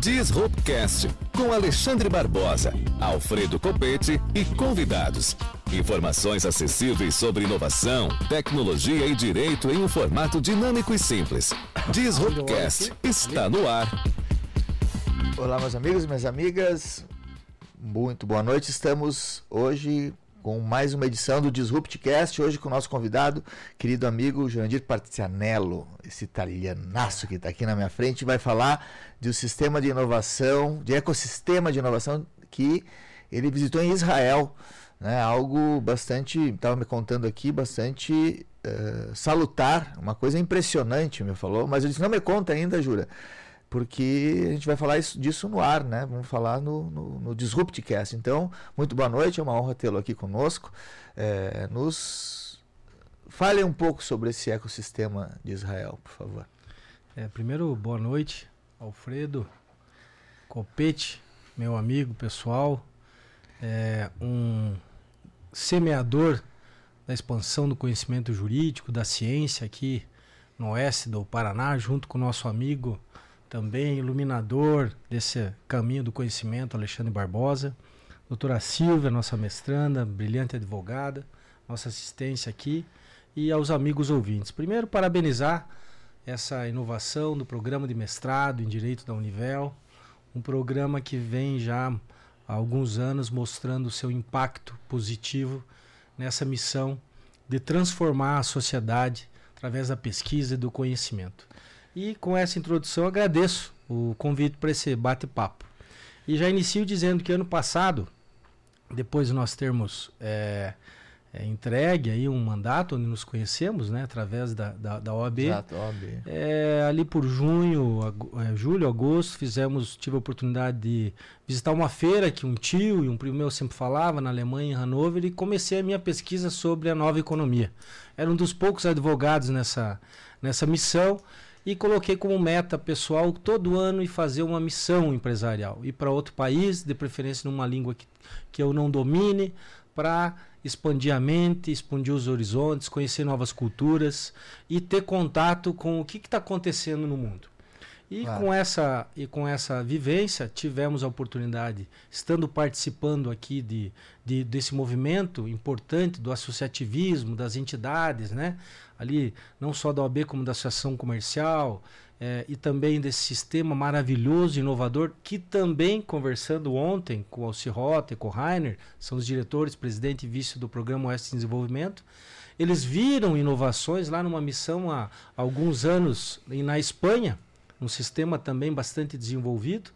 Disruptcast com Alexandre Barbosa, Alfredo Copete e convidados. Informações acessíveis sobre inovação, tecnologia e direito em um formato dinâmico e simples. Disruptcast está no ar. Olá, meus amigos e minhas amigas. Muito boa noite. Estamos hoje com mais uma edição do Disruptcast, hoje com o nosso convidado, querido amigo Jurandir Partizianello, esse italianaço que está aqui na minha frente, vai falar de um sistema de inovação, de ecossistema de inovação que ele visitou em Israel, né? algo bastante, estava me contando aqui, bastante uh, salutar, uma coisa impressionante, me falou, mas ele disse, não me conta ainda, Jura, porque a gente vai falar isso, disso no ar, né? Vamos falar no, no, no Disruptcast. Então, muito boa noite, é uma honra tê-lo aqui conosco. É, nos fale um pouco sobre esse ecossistema de Israel, por favor. É, primeiro, boa noite, Alfredo Copete, meu amigo pessoal, é, um semeador da expansão do conhecimento jurídico, da ciência aqui no oeste do Paraná, junto com o nosso amigo também iluminador desse caminho do conhecimento, Alexandre Barbosa. Doutora Silvia, nossa mestranda, brilhante advogada, nossa assistência aqui. E aos amigos ouvintes. Primeiro, parabenizar essa inovação do programa de mestrado em Direito da Univel. Um programa que vem já há alguns anos mostrando o seu impacto positivo nessa missão de transformar a sociedade através da pesquisa e do conhecimento. E com essa introdução agradeço o convite para esse bate-papo. E já inicio dizendo que ano passado, depois de nós termos é, é, entregue aí um mandato onde nos conhecemos, né, através da, da, da OAB. Exato, OAB. É, ali por junho, ag é, julho, agosto, fizemos, tive a oportunidade de visitar uma feira que um tio e um primo meu sempre falava na Alemanha, em Hannover, e comecei a minha pesquisa sobre a nova economia. Era um dos poucos advogados nessa, nessa missão e coloquei como meta pessoal todo ano e fazer uma missão empresarial. Ir para outro país, de preferência numa língua que, que eu não domine, para expandir a mente, expandir os horizontes, conhecer novas culturas e ter contato com o que está acontecendo no mundo. E claro. com essa e com essa vivência tivemos a oportunidade, estando participando aqui de, de desse movimento importante do associativismo, das entidades, né? Ali não só da OAB como da associação comercial é, e também desse sistema maravilhoso, inovador, que também conversando ontem com o Alcirota e com o Rainer, são os diretores, presidente e vice do programa Oeste de Desenvolvimento. Eles viram inovações lá numa missão há alguns anos na Espanha um sistema também bastante desenvolvido,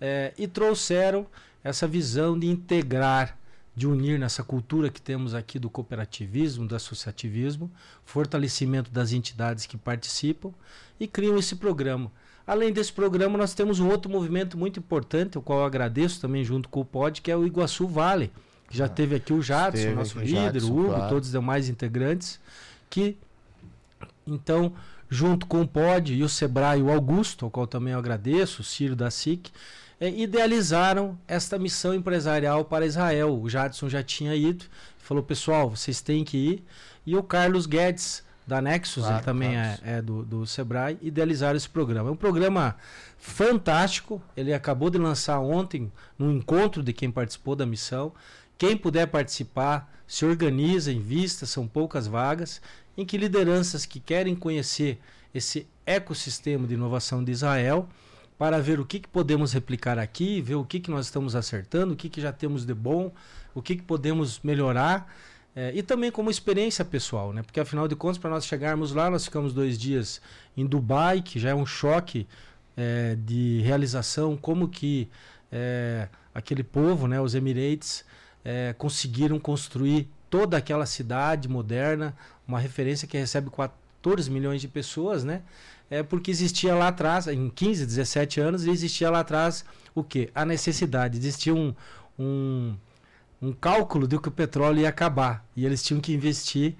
é, e trouxeram essa visão de integrar, de unir nessa cultura que temos aqui do cooperativismo, do associativismo, fortalecimento das entidades que participam e criam esse programa. Além desse programa, nós temos um outro movimento muito importante, o qual eu agradeço também junto com o POD, que é o Iguaçu Vale, que já ah, teve aqui o Jadson, nosso líder, Jadson, o Hugo, claro. todos os demais integrantes, que então junto com o POD e o Sebrae o Augusto, ao qual também eu agradeço, o Ciro da SIC, é, idealizaram esta missão empresarial para Israel. O Jadson já tinha ido, falou, pessoal, vocês têm que ir. E o Carlos Guedes, da Nexus, claro, ele também é, é, do, do Sebrae, idealizaram esse programa. É um programa fantástico, ele acabou de lançar ontem, no encontro de quem participou da missão. Quem puder participar, se organiza, invista, são poucas vagas em que lideranças que querem conhecer esse ecossistema de inovação de Israel para ver o que, que podemos replicar aqui, ver o que, que nós estamos acertando, o que, que já temos de bom, o que, que podemos melhorar. É, e também como experiência pessoal, né? Porque afinal de contas, para nós chegarmos lá, nós ficamos dois dias em Dubai, que já é um choque é, de realização, como que é, aquele povo, né, os Emirates, conseguiram construir toda aquela cidade moderna, uma referência que recebe 14 milhões de pessoas, né? É porque existia lá atrás, em 15, 17 anos, existia lá atrás o que? A necessidade. Existia um, um, um cálculo de que o petróleo ia acabar. E eles tinham que investir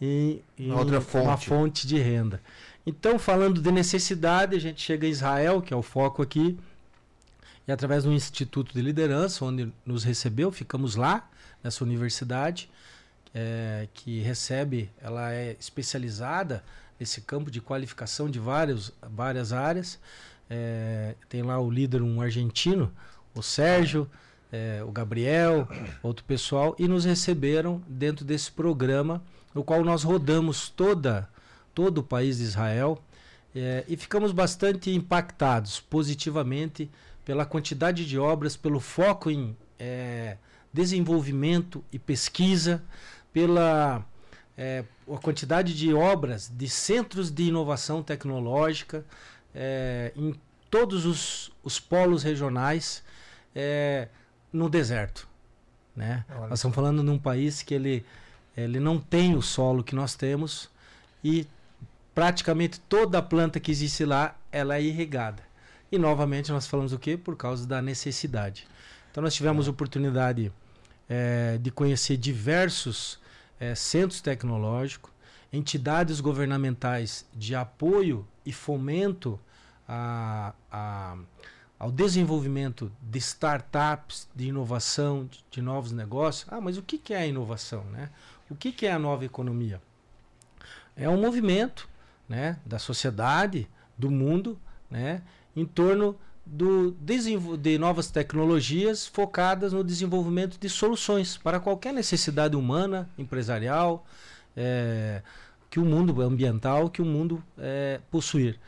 em, em Outra fonte. uma fonte de renda. Então, falando de necessidade, a gente chega a Israel, que é o foco aqui, e através do Instituto de Liderança, onde nos recebeu, ficamos lá, nessa universidade, é, que recebe, ela é especializada nesse campo de qualificação de vários, várias áreas. É, tem lá o líder, um argentino, o Sérgio, é, o Gabriel, outro pessoal, e nos receberam dentro desse programa, no qual nós rodamos toda, todo o país de Israel é, e ficamos bastante impactados positivamente pela quantidade de obras, pelo foco em é, desenvolvimento e pesquisa, pela é, a quantidade de obras de centros de inovação tecnológica é, em todos os, os polos regionais é, no deserto. Né? Nós estamos falando num país que ele, ele não tem o solo que nós temos e praticamente toda a planta que existe lá ela é irrigada. E novamente nós falamos o quê? Por causa da necessidade. Então nós tivemos oportunidade é, de conhecer diversos é, centros tecnológicos, entidades governamentais de apoio e fomento a, a, ao desenvolvimento de startups, de inovação, de, de, novos negócios. Ah, mas o que, que é a inovação? Né? O que, que é a nova economia? É um movimento né, da sociedade, do mundo, né, em torno do de novas tecnologias focadas no desenvolvimento de soluções para qualquer necessidade humana, empresarial, é, que o mundo ambiental, que o mundo é, possuir.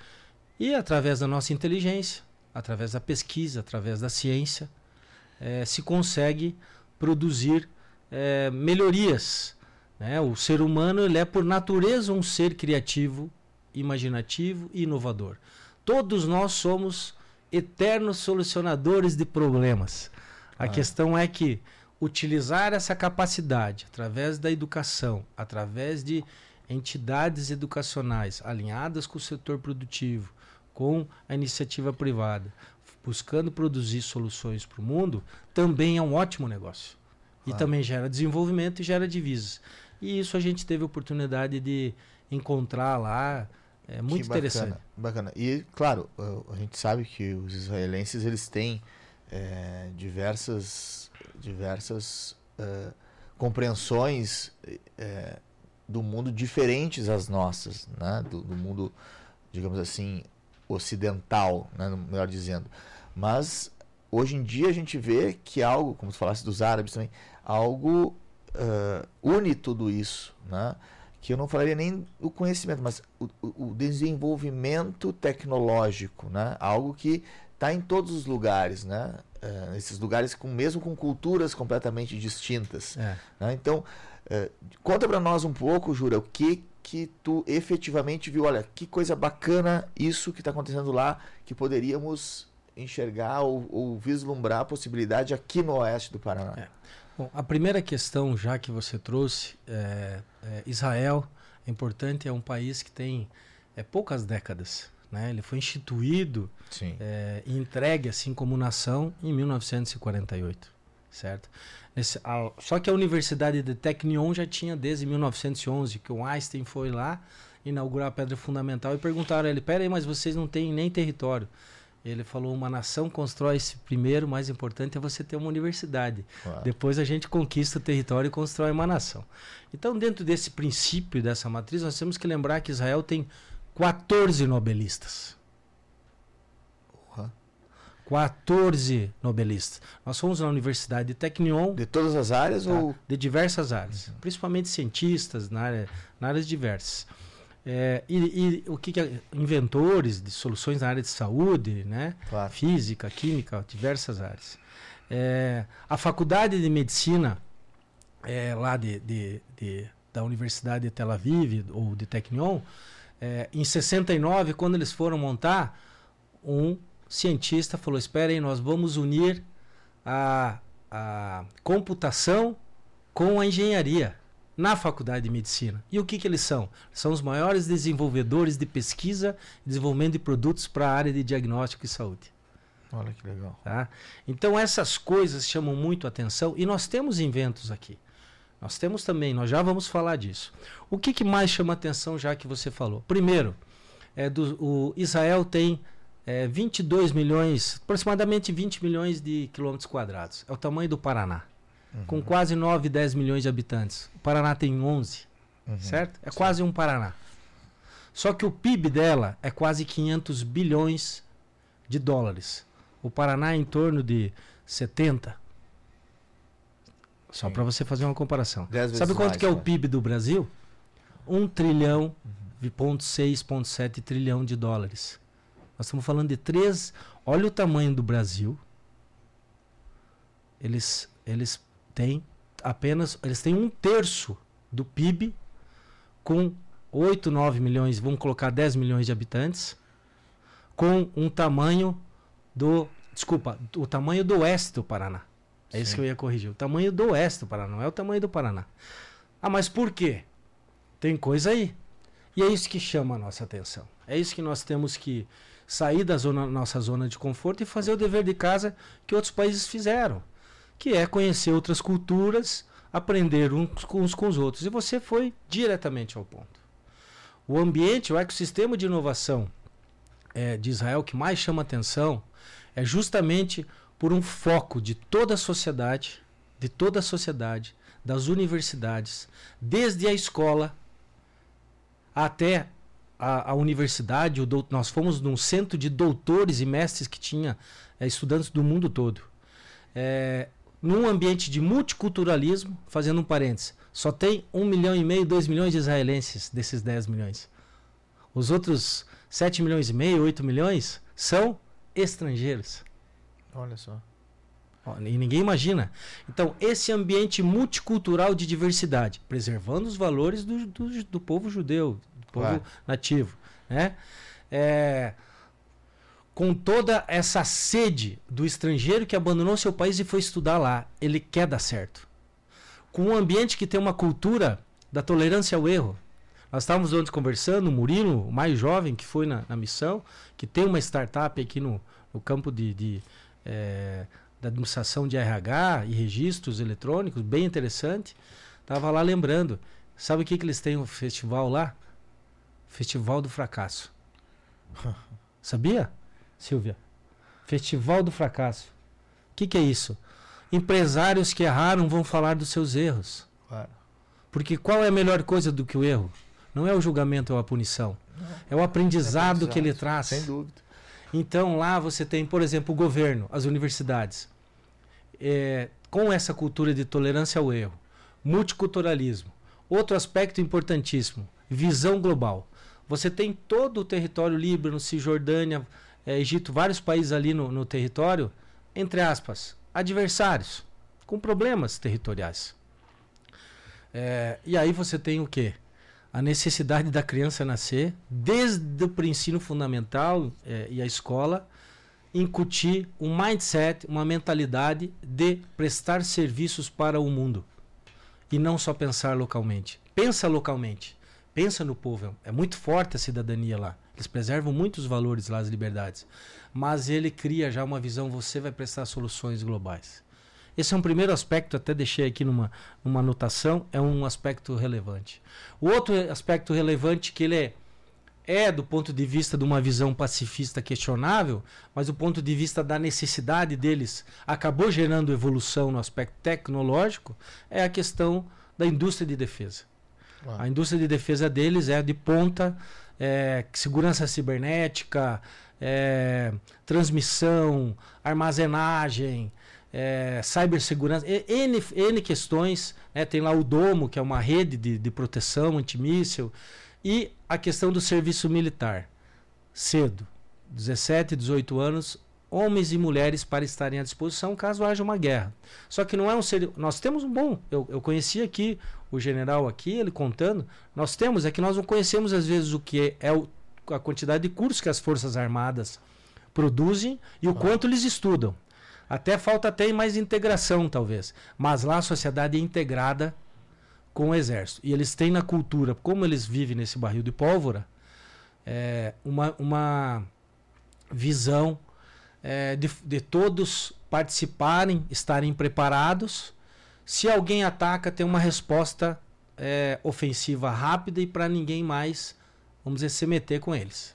E através da nossa inteligência, através da pesquisa, através da ciência, é, se consegue produzir é, melhorias. Né? O ser humano ele é por natureza um ser criativo, imaginativo e inovador. Todos nós somos eternos solucionadores de problemas. A ah. questão é que utilizar essa capacidade através da educação, através de entidades educacionais alinhadas com o setor produtivo, com a iniciativa privada, buscando produzir soluções para o mundo, também é um ótimo negócio. E também gera desenvolvimento e gera divisas. E isso a gente teve oportunidade de encontrar lá é muito bacana, interessante. Bacana. E, claro, a gente sabe que os israelenses eles têm é, diversas, diversas é, compreensões é, do mundo diferentes às nossas, né? do, do mundo, digamos assim, ocidental, né? melhor dizendo. Mas hoje em dia a gente vê que algo, como tu falasse dos árabes também, algo uh, une tudo isso, né? Que eu não falaria nem o conhecimento, mas o, o desenvolvimento tecnológico, né? Algo que está em todos os lugares, né? Uh, esses lugares com mesmo com culturas completamente distintas. É. Né? Então, uh, conta para nós um pouco, Jura, o que que tu efetivamente viu? Olha, que coisa bacana isso que está acontecendo lá, que poderíamos enxergar ou, ou, vislumbrar a possibilidade aqui no oeste do Paraná. É. Bom, a primeira questão já que você trouxe, é, é, Israel é importante, é um país que tem é, poucas décadas. Né? Ele foi instituído é, e entregue assim como nação em 1948, certo? Esse, a, só que a Universidade de Technion já tinha desde 1911, que o Einstein foi lá inaugurar a pedra fundamental e perguntaram a ele: peraí, mas vocês não têm nem território. Ele falou: uma nação constrói-se primeiro, mais importante é você ter uma universidade. Claro. Depois a gente conquista o território e constrói uma nação. Então, dentro desse princípio, dessa matriz, nós temos que lembrar que Israel tem 14 nobelistas. Uhum. 14 nobelistas. Nós fomos na Universidade de Technion. De todas as áreas? Tá? ou De diversas áreas. Uhum. Principalmente cientistas, na área, na áreas diversas. É, e, e, o que, que inventores de soluções na área de saúde, né? Claro. Física, química, diversas áreas. É, a faculdade de medicina é, lá de, de, de, da Universidade de Tel Aviv ou de Technion, é, em 69, quando eles foram montar, um cientista falou: esperem, nós vamos unir a, a computação com a engenharia na faculdade de medicina. E o que, que eles são? São os maiores desenvolvedores de pesquisa e desenvolvimento de produtos para a área de diagnóstico e saúde. Olha que legal. Tá? Então essas coisas chamam muito atenção e nós temos inventos aqui. Nós temos também, nós já vamos falar disso. O que, que mais chama atenção já que você falou? Primeiro, é do, o Israel tem é, 22 milhões, aproximadamente 20 milhões de quilômetros quadrados. É o tamanho do Paraná uhum. com quase 9, 10 milhões de habitantes. O Paraná tem 11, uhum. certo? É Sim. quase um Paraná. Só que o PIB dela é quase 500 bilhões de dólares. O Paraná é em torno de 70. Só para você fazer uma comparação. Sabe quanto mais, que é o né? PIB do Brasil? 1 trilhão, uhum. ponto 6,7 trilhão de dólares. Nós estamos falando de três. Olha o tamanho do Brasil. Eles, eles têm apenas. Eles têm um terço do PIB com 8, 9 milhões, vamos colocar 10 milhões de habitantes, com um tamanho do. Desculpa, o tamanho do oeste do Paraná. É Sim. isso que eu ia corrigir. O tamanho do oeste do Paraná, não é o tamanho do Paraná. Ah, mas por quê? Tem coisa aí. E é isso que chama a nossa atenção. É isso que nós temos que sair da zona, nossa zona de conforto e fazer o dever de casa que outros países fizeram, que é conhecer outras culturas, aprender uns com, uns com os outros. E você foi diretamente ao ponto. O ambiente, o ecossistema de inovação é, de Israel que mais chama atenção é justamente por um foco de toda a sociedade, de toda a sociedade, das universidades, desde a escola até a, a universidade, do, nós fomos num centro de doutores e mestres que tinha é, estudantes do mundo todo. É, num ambiente de multiculturalismo, fazendo um parênteses, só tem um milhão e meio, dois milhões de israelenses desses 10 milhões. Os outros 7 milhões e meio, 8 milhões são estrangeiros. Olha só. E ninguém imagina. Então, esse ambiente multicultural de diversidade, preservando os valores do, do, do povo judeu, povo Ué. nativo, né? É, com toda essa sede do estrangeiro que abandonou seu país e foi estudar lá, ele quer dar certo. Com um ambiente que tem uma cultura da tolerância ao erro. Nós estávamos ontem conversando, o Murilo, o mais jovem que foi na, na missão, que tem uma startup aqui no, no campo de, de é, da administração de RH e registros eletrônicos, bem interessante. Estava lá lembrando. Sabe o que, que eles têm um festival lá? Festival do Fracasso. Sabia, Silvia? Festival do Fracasso. O que, que é isso? Empresários que erraram vão falar dos seus erros. Claro. Porque qual é a melhor coisa do que o erro? Não é o julgamento ou a punição. Não. É o aprendizado, é aprendizado que ele traz. Sem dúvida. Então lá você tem, por exemplo, o governo, as universidades, é, com essa cultura de tolerância ao erro, multiculturalismo. Outro aspecto importantíssimo, visão global. Você tem todo o território Líbano, Cisjordânia, é, Egito, vários países ali no, no território, entre aspas, adversários, com problemas territoriais. É, e aí você tem o quê? A necessidade da criança nascer, desde o ensino fundamental é, e a escola, incutir um mindset, uma mentalidade de prestar serviços para o mundo. E não só pensar localmente. Pensa localmente pensa no povo. É muito forte a cidadania lá. Eles preservam muitos valores lá, as liberdades. Mas ele cria já uma visão, você vai prestar soluções globais. Esse é um primeiro aspecto, até deixei aqui numa, numa anotação, é um aspecto relevante. O outro aspecto relevante que ele é, é do ponto de vista de uma visão pacifista questionável, mas do ponto de vista da necessidade deles, acabou gerando evolução no aspecto tecnológico, é a questão da indústria de defesa. A indústria de defesa deles é de ponta, é, segurança cibernética, é, transmissão, armazenagem, é, cibersegurança, N, N questões. Né? Tem lá o Domo, que é uma rede de, de proteção antimíssil, e a questão do serviço militar. Cedo, 17, 18 anos, homens e mulheres para estarem à disposição caso haja uma guerra. Só que não é um ser. Nós temos um bom. Eu, eu conheci aqui o general aqui, ele contando. Nós temos, é que nós não conhecemos às vezes o que é, é o, a quantidade de cursos que as Forças Armadas produzem e o ah. quanto eles estudam. Até falta até mais integração, talvez. Mas lá a sociedade é integrada com o exército. E eles têm na cultura, como eles vivem nesse barril de pólvora, é, uma, uma visão é, de, de todos participarem, estarem preparados. Se alguém ataca, tem uma resposta é, ofensiva rápida e para ninguém mais, vamos dizer, se meter com eles.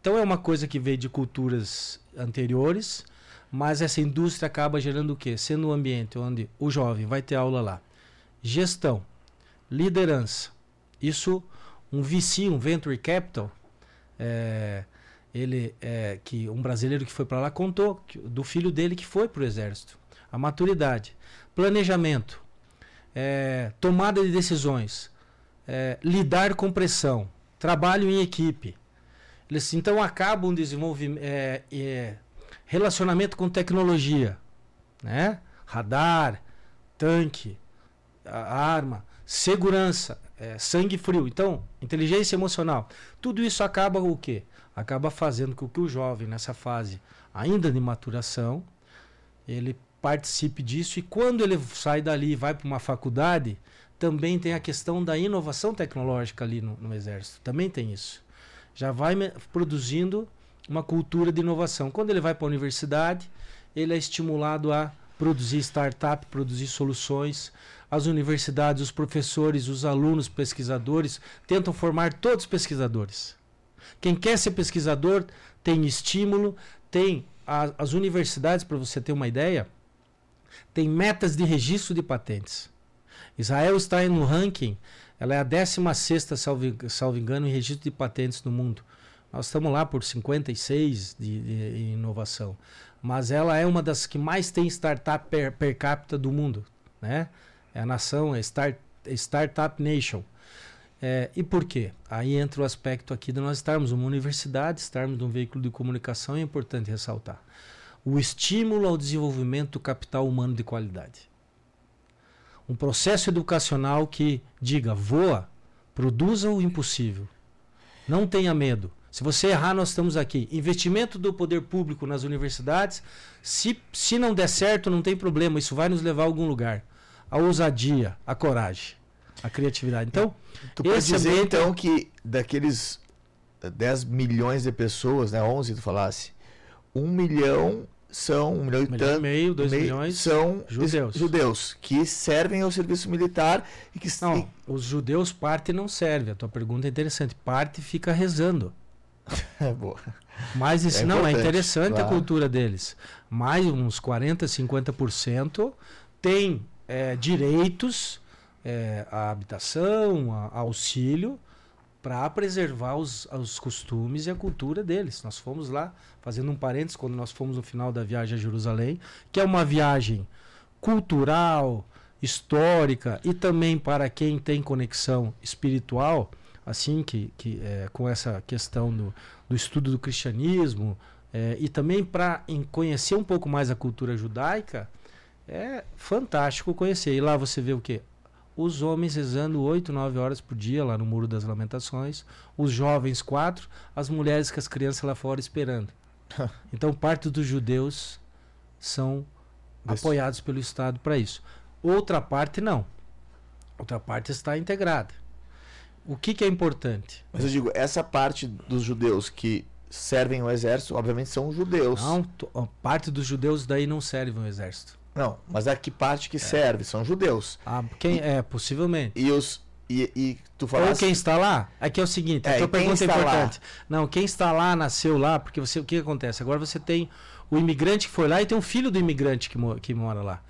Então é uma coisa que veio de culturas anteriores, mas essa indústria acaba gerando o quê? Sendo um ambiente onde o jovem vai ter aula lá. Gestão, liderança. Isso, um VC, um Venture Capital, é, ele é, que um brasileiro que foi para lá contou que, do filho dele que foi para o exército. A maturidade, planejamento, é, tomada de decisões, é, lidar com pressão, trabalho em equipe. Eles então acabam desenvolvimento, é, é, relacionamento com tecnologia, né? Radar, tanque, arma, segurança, é, sangue frio. Então, inteligência emocional. Tudo isso acaba o quê? Acaba fazendo com que o jovem, nessa fase ainda de maturação, ele participe disso e quando ele sai dali e vai para uma faculdade, também tem a questão da inovação tecnológica ali no, no Exército. Também tem isso. Já vai produzindo uma cultura de inovação. Quando ele vai para a universidade, ele é estimulado a produzir startup, produzir soluções. As universidades, os professores, os alunos, pesquisadores tentam formar todos pesquisadores. Quem quer ser pesquisador tem estímulo, tem a, as universidades, para você ter uma ideia, tem metas de registro de patentes. Israel está no ranking, ela é a 16, salvo, salvo engano, em registro de patentes no mundo. Nós estamos lá por 56 de, de, de inovação. Mas ela é uma das que mais tem startup per, per capita do mundo. Né? É a nação, é start, Startup Nation. É, e por quê? Aí entra o aspecto aqui de nós estarmos uma universidade, estarmos num veículo de comunicação, é importante ressaltar. O estímulo ao desenvolvimento do capital humano de qualidade. Um processo educacional que diga, voa, produza o impossível. Não tenha medo. Se você errar, nós estamos aqui. Investimento do poder público nas universidades, se, se não der certo, não tem problema, isso vai nos levar a algum lugar. A ousadia, a coragem a criatividade. Então, tu pode dizer ambiente... então que daqueles 10 milhões de pessoas, né, 11 tu falasse, um milhão são um milhão e tanto, meio, dois meio, milhões são judeus. judeus que servem ao serviço militar e que não, e... os judeus parte não serve. A tua pergunta é interessante. Parte fica rezando. é boa. Mas isso é não é interessante claro. a cultura deles. Mais uns 40, 50% tem é, direitos é, a habitação, a, a auxílio, para preservar os, os costumes e a cultura deles. Nós fomos lá, fazendo um parênteses, quando nós fomos no final da viagem a Jerusalém, que é uma viagem cultural, histórica e também para quem tem conexão espiritual, assim que, que é, com essa questão do, do estudo do cristianismo é, e também para conhecer um pouco mais a cultura judaica, é fantástico conhecer. E lá você vê o que? Os homens rezando 8, 9 horas por dia lá no Muro das Lamentações, os jovens quatro, as mulheres com as crianças lá fora esperando. então, parte dos judeus são Desse... apoiados pelo Estado para isso. Outra parte não. Outra parte está integrada. O que, que é importante? Mas eu digo, essa parte dos judeus que servem o exército, obviamente são judeus. Não, parte dos judeus daí não servem o exército. Não, mas é que parte que é. serve? São judeus. Ah, quem e, é, possivelmente. E os. E, e tu falaste... Ou quem está lá? Aqui é o seguinte, é, a tua pergunta é importante. Lá? Não, quem está lá nasceu lá, porque você, o que acontece? Agora você tem o imigrante que foi lá e tem um filho do imigrante que, que mora lá.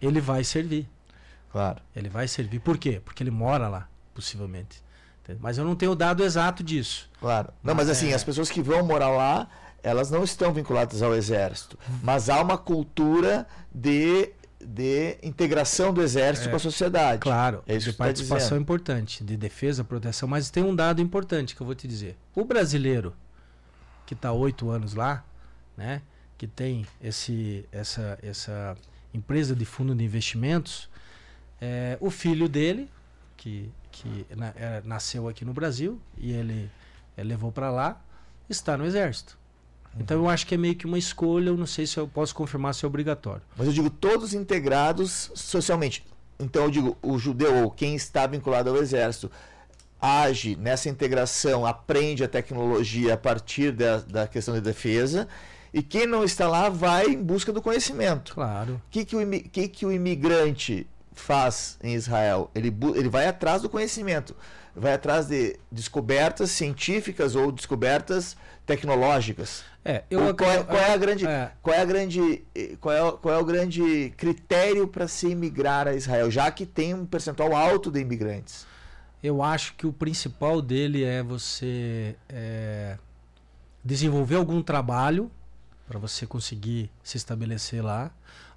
Ele vai servir. Claro. Ele vai servir. Por quê? Porque ele mora lá, possivelmente. Mas eu não tenho o dado exato disso. Claro. Não, mas, mas assim, é... as pessoas que vão morar lá, elas não estão vinculadas ao exército, mas há uma cultura de, de integração do exército é, com a sociedade. Claro, é isso de tá participação tá importante, de defesa, proteção, mas tem um dado importante que eu vou te dizer. O brasileiro que está oito anos lá, né, que tem esse, essa, essa empresa de fundo de investimentos, é, o filho dele, que, que na, é, nasceu aqui no Brasil e ele é, levou para lá, está no exército. Então eu acho que é meio que uma escolha, eu não sei se eu posso confirmar se é obrigatório. Mas eu digo todos integrados socialmente. Então eu digo, o judeu ou quem está vinculado ao exército age nessa integração, aprende a tecnologia a partir da, da questão de defesa. E quem não está lá vai em busca do conhecimento. Claro. O que, que, o, que, que o imigrante faz em Israel? Ele, ele vai atrás do conhecimento, vai atrás de descobertas científicas ou descobertas tecnológicas. É, eu qual, é, qual é a grande, é. qual é a grande, qual é, qual é o grande critério para se imigrar a Israel, já que tem um percentual alto de imigrantes? Eu acho que o principal dele é você é, desenvolver algum trabalho para você conseguir se estabelecer lá.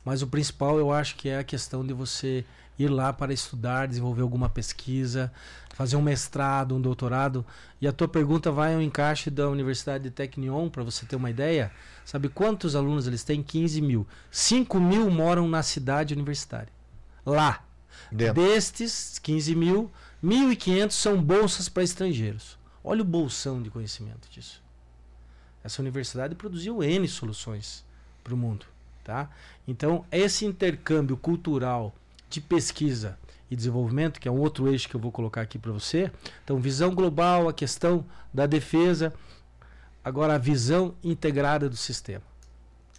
Mas o principal eu acho que é a questão de você ir lá para estudar, desenvolver alguma pesquisa, fazer um mestrado, um doutorado. E a tua pergunta vai ao encaixe da Universidade de Technion, para você ter uma ideia. Sabe quantos alunos eles têm? 15 mil. 5 mil moram na cidade universitária. Lá. Dentro. Destes 15 mil, 1.500 são bolsas para estrangeiros. Olha o bolsão de conhecimento disso. Essa universidade produziu N soluções para o mundo. Tá? Então, esse intercâmbio cultural de pesquisa e desenvolvimento, que é um outro eixo que eu vou colocar aqui para você. Então, visão global, a questão da defesa, agora a visão integrada do sistema.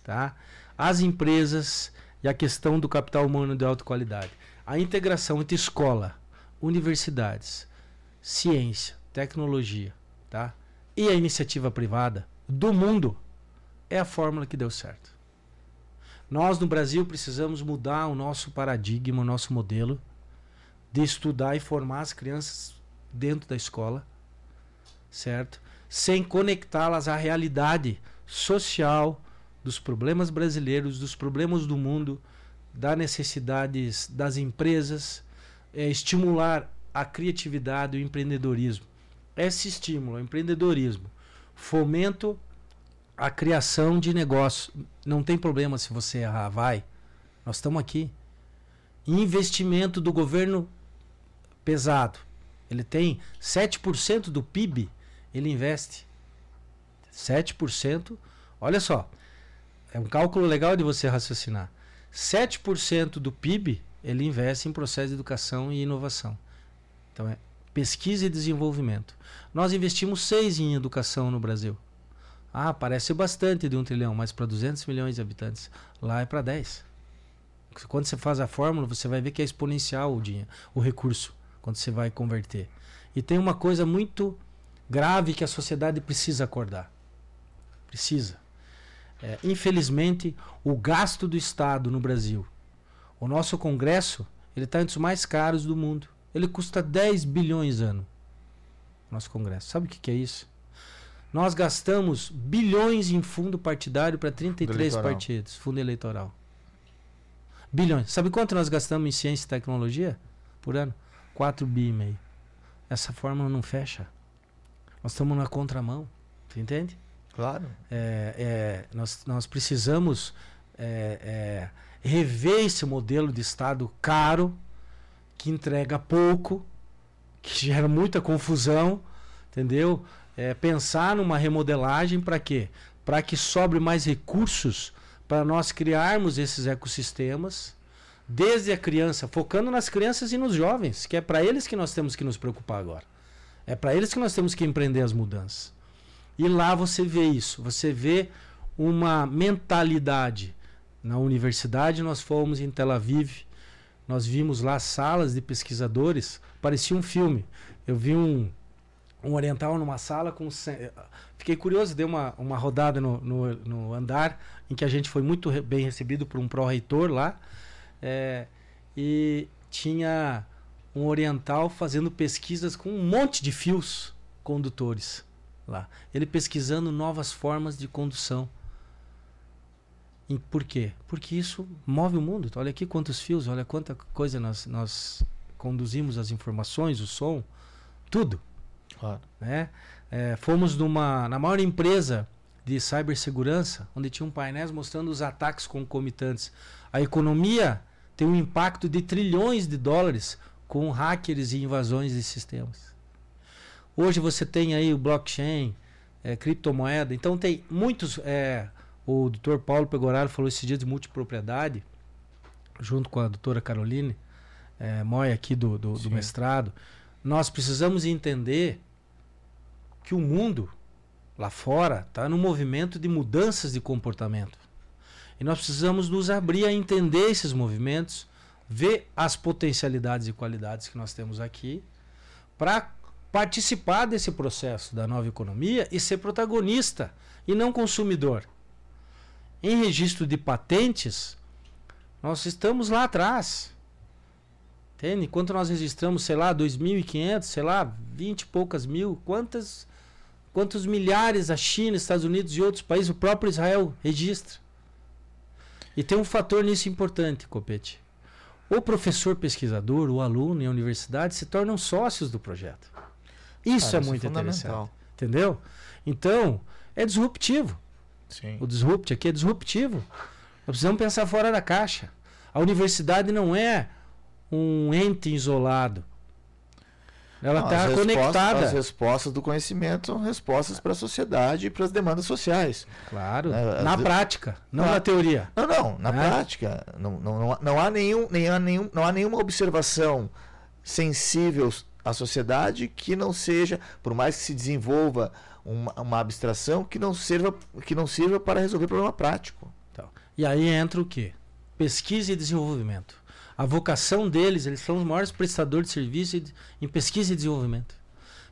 Tá? As empresas e a questão do capital humano de alta qualidade. A integração entre escola, universidades, ciência, tecnologia, tá? E a iniciativa privada do mundo é a fórmula que deu certo. Nós no Brasil precisamos mudar o nosso paradigma, o nosso modelo de estudar e formar as crianças dentro da escola, certo? Sem conectá-las à realidade social dos problemas brasileiros, dos problemas do mundo, das necessidades das empresas, é, estimular a criatividade e o empreendedorismo. Esse estímulo, o empreendedorismo, fomento a criação de negócio. Não tem problema se você errar, vai. Nós estamos aqui. Investimento do governo pesado. Ele tem 7% do PIB, ele investe. 7%. Olha só. É um cálculo legal de você raciocinar. 7% do PIB ele investe em processo de educação e inovação. Então é pesquisa e desenvolvimento. Nós investimos 6 em educação no Brasil. Ah, parece bastante de um trilhão, mas para 200 milhões de habitantes. Lá é para 10. Quando você faz a fórmula, você vai ver que é exponencial o dinheiro, o recurso, quando você vai converter. E tem uma coisa muito grave que a sociedade precisa acordar. Precisa. É, infelizmente, o gasto do Estado no Brasil, o nosso Congresso, ele está entre os mais caros do mundo. Ele custa 10 bilhões ano. Nosso Congresso. Sabe o que, que é isso? Nós gastamos bilhões em fundo partidário para 33 partidos, fundo eleitoral. Bilhões. Sabe quanto nós gastamos em ciência e tecnologia por ano? 4 bi e meio. Essa fórmula não fecha. Nós estamos na contramão. Você entende? Claro. É, é, nós, nós precisamos é, é rever esse modelo de Estado caro, que entrega pouco, que gera muita confusão, entendeu? é, pensar numa remodelagem para quê? Para que sobre mais recursos para nós criarmos esses ecossistemas desde a criança, focando nas crianças e nos jovens, que é para eles que nós temos que nos preocupar agora. É para eles que nós temos que empreender as mudanças. E lá você vê isso, você vê uma mentalidade. Na universidade nós fomos em Tel Aviv, nós vimos lá salas de pesquisadores, parecia um filme. Eu vi um, um oriental numa sala com. Fiquei curioso, dei uma, uma rodada no, no, no andar, em que a gente foi muito bem recebido por um pró-reitor lá. É, e tinha um oriental fazendo pesquisas com um monte de fios condutores lá. Ele pesquisando novas formas de condução. E por quê? Porque isso move o mundo. Olha aqui quantos fios, olha quanta coisa nós, nós conduzimos as informações, o som, tudo. Claro. Né? É, fomos numa, na maior empresa de cibersegurança, onde tinha um painel mostrando os ataques concomitantes. A economia tem um impacto de trilhões de dólares com hackers e invasões de sistemas. Hoje você tem aí o blockchain, é, criptomoeda, então tem muitos. É, o doutor Paulo Pegoraro falou esse dia de multipropriedade, junto com a doutora Caroline é, Moia aqui do, do, do mestrado. Nós precisamos entender que o mundo lá fora está num movimento de mudanças de comportamento. E nós precisamos nos abrir a entender esses movimentos, ver as potencialidades e qualidades que nós temos aqui, para participar desse processo da nova economia e ser protagonista e não consumidor. Em registro de patentes, nós estamos lá atrás. Entende? Enquanto nós registramos, sei lá, 2.500, sei lá, 20 e poucas mil, quantas quantos milhares a China, Estados Unidos e outros países, o próprio Israel registra. E tem um fator nisso importante, Copete. O professor pesquisador, o aluno e a universidade se tornam sócios do projeto. Isso Cara, é muito é interessante. Entendeu? Então, é disruptivo. Sim. O disrupt aqui é disruptivo. Nós precisamos pensar fora da caixa. A universidade não é um ente isolado. Ela está conectada. As respostas do conhecimento são respostas para a sociedade e para as demandas sociais. Claro. É, na prática, não na, na, teoria. Não, não, na é. prática. Não, não, não, há nenhum, nem há nenhum, não há nenhuma observação sensível à sociedade que não seja, por mais que se desenvolva uma, uma abstração, que não, sirva, que não sirva para resolver problema prático. Então, e aí entra o quê? Pesquisa e desenvolvimento. A vocação deles, eles são os maiores prestadores de serviço em pesquisa e desenvolvimento.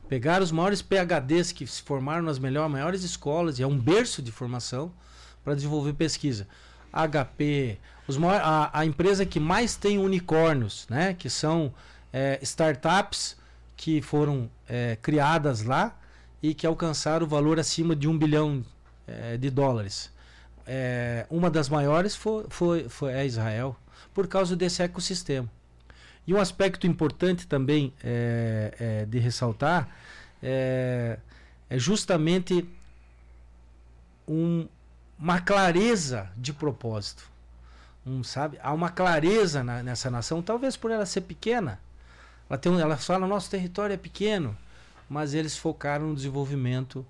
Pegaram os maiores PHDs que se formaram nas melhores, maiores escolas, e é um berço de formação para desenvolver pesquisa. HP, os maiores, a, a, empresa que mais tem unicórnios, né, que são é, startups que foram é, criadas lá e que alcançaram o valor acima de um bilhão é, de dólares. É, uma das maiores foi, foi, foi é Israel por causa desse ecossistema. E um aspecto importante também é, é, de ressaltar é, é justamente um, uma clareza de propósito. Um, sabe? Há uma clareza na, nessa nação, talvez por ela ser pequena. Ela, tem, ela fala: nosso território é pequeno, mas eles focaram no desenvolvimento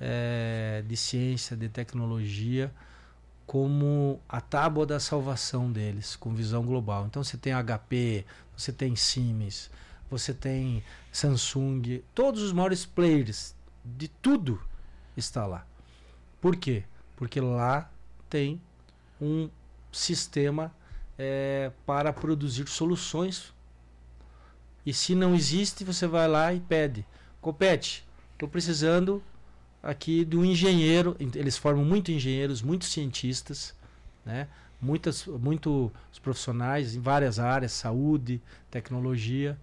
é, de ciência, de tecnologia como a tábua da salvação deles, com visão global. Então você tem HP, você tem Siemens, você tem Samsung, todos os maiores players de tudo está lá. Por quê? Porque lá tem um sistema é, para produzir soluções. E se não existe, você vai lá e pede. Compete, estou precisando aqui do engenheiro. Eles formam muito engenheiros, muitos cientistas, né? Muitas, muitos profissionais em várias áreas, saúde, tecnologia.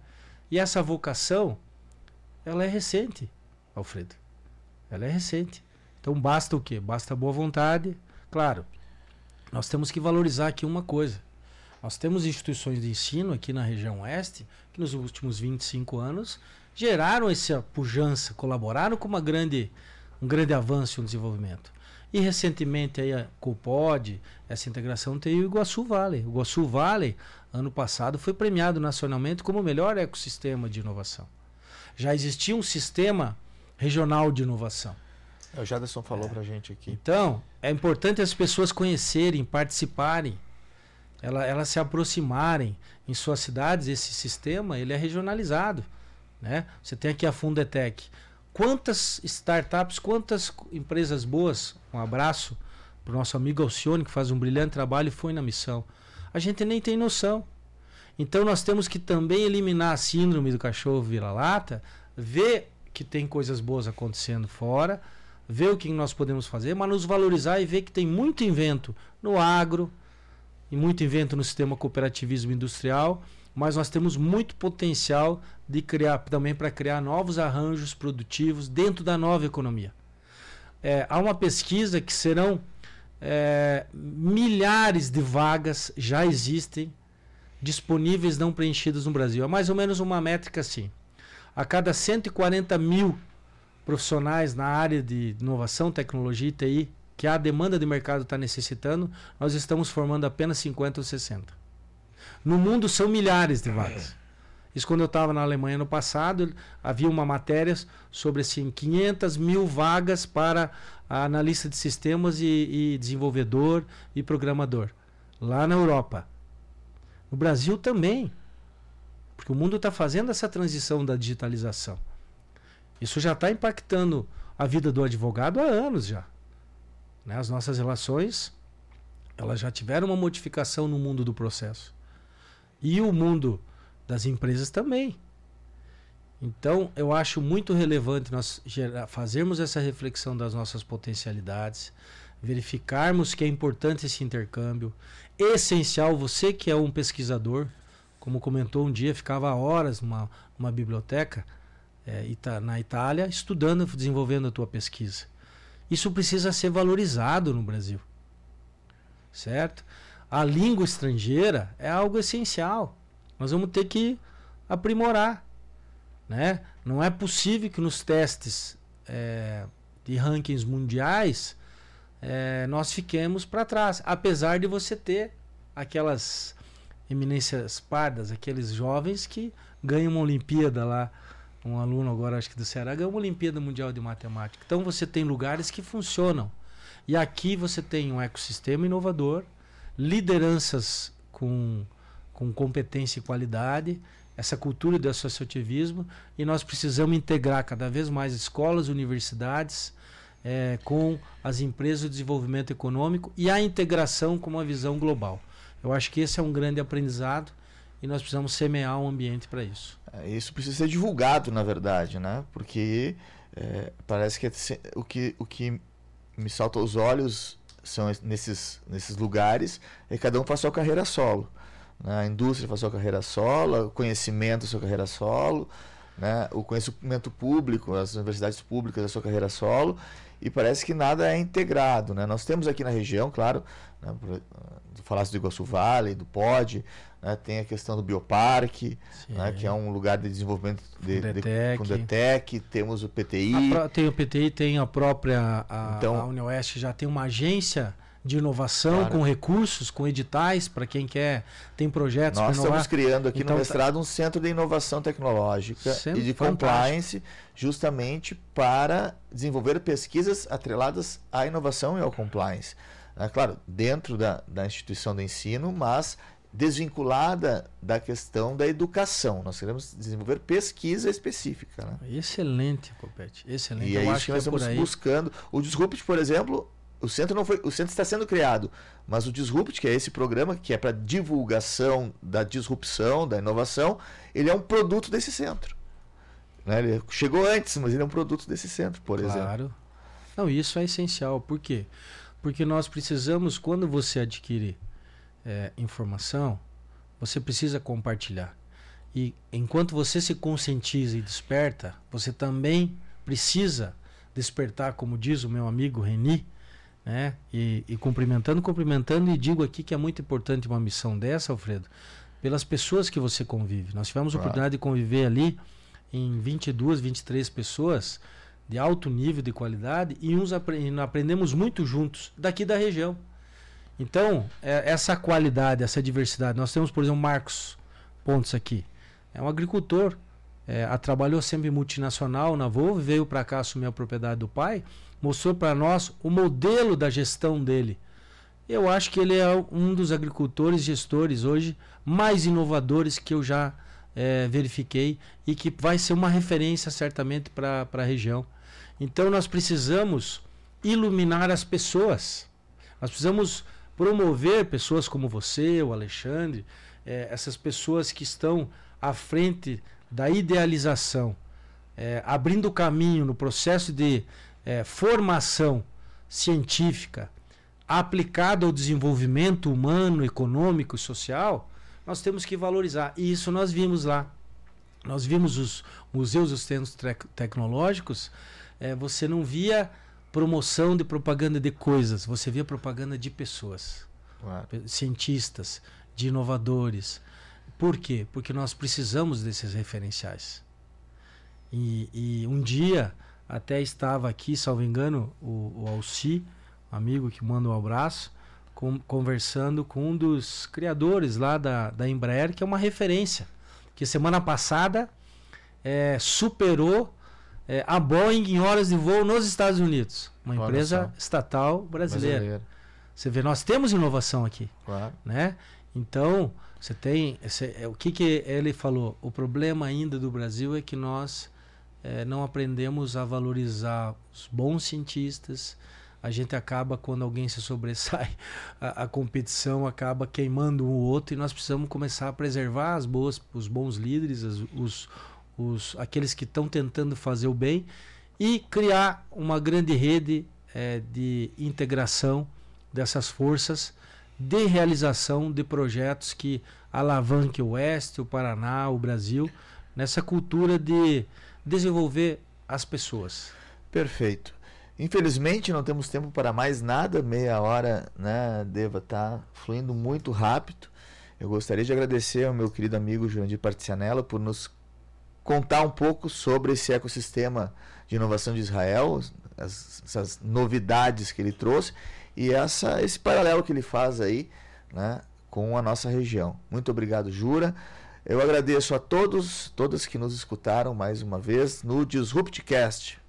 E essa vocação, ela é recente, Alfredo. Ela é recente. Então basta o quê? Basta boa vontade. Claro, nós temos que valorizar aqui uma coisa. Nós temos instituições de ensino aqui na região oeste que nos últimos 25 anos geraram essa pujança, colaboraram com uma grande um grande avanço um desenvolvimento. E recentemente aí a Copod, essa integração tem o Iguaçu Valley. O Iguaçu Valley, ano passado, foi premiado nacionalmente como o melhor ecossistema de inovação. Já existia um sistema regional de inovação. É, o Jaderson falou é. para a gente aqui. Então, é importante as pessoas conhecerem, participarem, elas, elas se aproximarem. Em suas cidades, esse sistema ele é regionalizado. Né? Você tem aqui a Fundetec. Quantas startups, quantas empresas boas, um abraço para o nosso amigo Alcione, que faz um brilhante trabalho e foi na missão. A gente nem tem noção. Então nós temos que também eliminar a síndrome do cachorro vira-lata, ver que tem coisas boas acontecendo fora, ver o que nós podemos fazer, mas nos valorizar e ver que tem muito invento no agro e muito invento no sistema cooperativismo industrial mas nós temos muito potencial de criar também para criar novos arranjos produtivos dentro da nova economia. É, há uma pesquisa que serão é, milhares de vagas já existem disponíveis não preenchidas no Brasil. É mais ou menos uma métrica assim. A cada 140 mil profissionais na área de inovação, tecnologia e TI que a demanda de mercado está necessitando, nós estamos formando apenas 50 ou 60. No mundo são milhares de vagas. Isso quando eu estava na Alemanha no passado, havia uma matéria sobre assim, 500 mil vagas para analista de sistemas e, e desenvolvedor e programador. Lá na Europa. No Brasil também. Porque o mundo está fazendo essa transição da digitalização. Isso já está impactando a vida do advogado há anos já. Né? As nossas relações elas já tiveram uma modificação no mundo do processo. E o mundo das empresas também. Então, eu acho muito relevante nós fazermos essa reflexão das nossas potencialidades, verificarmos que é importante esse intercâmbio. Essencial, você que é um pesquisador, como comentou um dia, ficava horas numa, numa biblioteca, é, na Itália estudando, desenvolvendo a tua pesquisa. Isso precisa ser valorizado no Brasil. Certo? A língua estrangeira é algo essencial. Nós vamos ter que aprimorar. Né? Não é possível que nos testes é, de rankings mundiais é, nós fiquemos para trás, apesar de você ter aquelas eminências pardas, aqueles jovens que ganham uma Olimpíada lá. Um aluno agora, acho que do Ceará, ganhou uma Olimpíada Mundial de Matemática. Então você tem lugares que funcionam. E aqui você tem um ecossistema inovador, lideranças com, com competência e qualidade, essa cultura do associativismo, e nós precisamos integrar cada vez mais escolas, universidades, é, com as empresas de desenvolvimento econômico e a integração com uma visão global. Eu acho que esse é um grande aprendizado e nós precisamos semear um ambiente para isso. É, isso precisa ser divulgado, na verdade, né? Porque é, parece que o, que o que me salta aos olhos são nesses, nesses lugares é que cada um faz sua carreira solo. Né? A indústria faz sua carreira solo, o conhecimento sua carreira solo, né? o conhecimento público, as universidades públicas a sua carreira solo e parece que nada é integrado. Né? Nós temos aqui na região, claro, né, falasse do Iguaçu Vale, do POD, né, tem a questão do Bioparque, né, que é um lugar de desenvolvimento de, de, com DETEC, temos o PTI. Pro, tem o PTI, tem a própria a, então, a Unioeste, já tem uma agência de inovação claro. com recursos, com editais para quem quer, tem projetos Nós estamos criando aqui então, no tá mestrado um centro de inovação tecnológica e de fantástico. compliance justamente para desenvolver pesquisas atreladas à inovação e ao compliance. É, claro, dentro da, da instituição do ensino, mas desvinculada da questão da educação. Nós queremos desenvolver pesquisa específica. Né? Excelente, Copete. Excelente. E é isso que nós estamos buscando. O Disrupt, por exemplo, o centro não foi, o centro está sendo criado, mas o Disrupt, que é esse programa que é para divulgação da disrupção, da inovação, ele é um produto desse centro. Né? Ele chegou antes, mas ele é um produto desse centro, por claro. exemplo. Claro. Não, isso é essencial. Por quê? Porque nós precisamos, quando você adquire é, informação, você precisa compartilhar. E enquanto você se conscientiza e desperta, você também precisa despertar, como diz o meu amigo Reni, né? E, e, cumprimentando, cumprimentando, e digo aqui que é muito importante uma missão dessa, Alfredo, pelas pessoas que você convive. Nós tivemos a oportunidade de conviver ali em 22, 23 pessoas de alto nível de qualidade e uns apre aprendemos muito juntos daqui da região. Então, é, essa qualidade, essa diversidade, nós temos, por exemplo, Marcos Pontes aqui. É um agricultor, é, trabalhou sempre multinacional na Volvo, veio para cá assumir a propriedade do pai mostrou para nós o modelo da gestão dele. Eu acho que ele é um dos agricultores gestores hoje mais inovadores que eu já é, verifiquei e que vai ser uma referência certamente para a região. Então nós precisamos iluminar as pessoas. Nós precisamos promover pessoas como você, o Alexandre, é, essas pessoas que estão à frente da idealização, é, abrindo caminho no processo de é, formação científica aplicada ao desenvolvimento humano, econômico e social, nós temos que valorizar. E isso nós vimos lá. Nós vimos os museus, os centros tecnológicos, é, você não via promoção de propaganda de coisas, você via propaganda de pessoas, claro. cientistas, de inovadores. Por quê? Porque nós precisamos desses referenciais. E, e um dia até estava aqui, salvo engano, o, o Alci, amigo que manda um abraço, com, conversando com um dos criadores lá da, da Embraer, que é uma referência. Que semana passada é, superou é, a Boeing em horas de voo nos Estados Unidos. Uma Olha empresa só. estatal brasileira. brasileira. Você vê, nós temos inovação aqui. Claro. Né? Então, você tem. Você, é, o que, que ele falou? O problema ainda do Brasil é que nós é, não aprendemos a valorizar os bons cientistas. A gente acaba, quando alguém se sobressai, a, a competição acaba queimando um ou outro e nós precisamos começar a preservar as boas, os bons líderes, as, os, os, aqueles que estão tentando fazer o bem e criar uma grande rede é, de integração dessas forças de realização de projetos que alavanquem o Oeste, o Paraná, o Brasil, nessa cultura de desenvolver as pessoas. Perfeito. Infelizmente não temos tempo para mais nada, meia hora, né, Deva, tá fluindo muito rápido. Eu gostaria de agradecer ao meu querido amigo Jurandir Particianello por nos contar um pouco sobre esse ecossistema de inovação de Israel, as, essas novidades que ele trouxe e essa, esse paralelo que ele faz aí né, com a nossa região. Muito obrigado, Jura. Eu agradeço a todos, todas que nos escutaram mais uma vez no Disruptcast.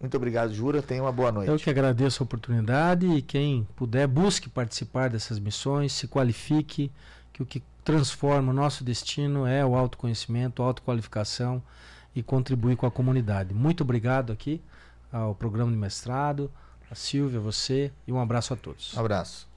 Muito obrigado, Jura. Tenha uma boa noite. Eu que agradeço a oportunidade e quem puder, busque participar dessas missões, se qualifique, que o que transforma o nosso destino é o autoconhecimento, a autoqualificação e contribuir com a comunidade. Muito obrigado aqui ao programa de mestrado, a Silvia, você e um abraço a todos. Um abraço.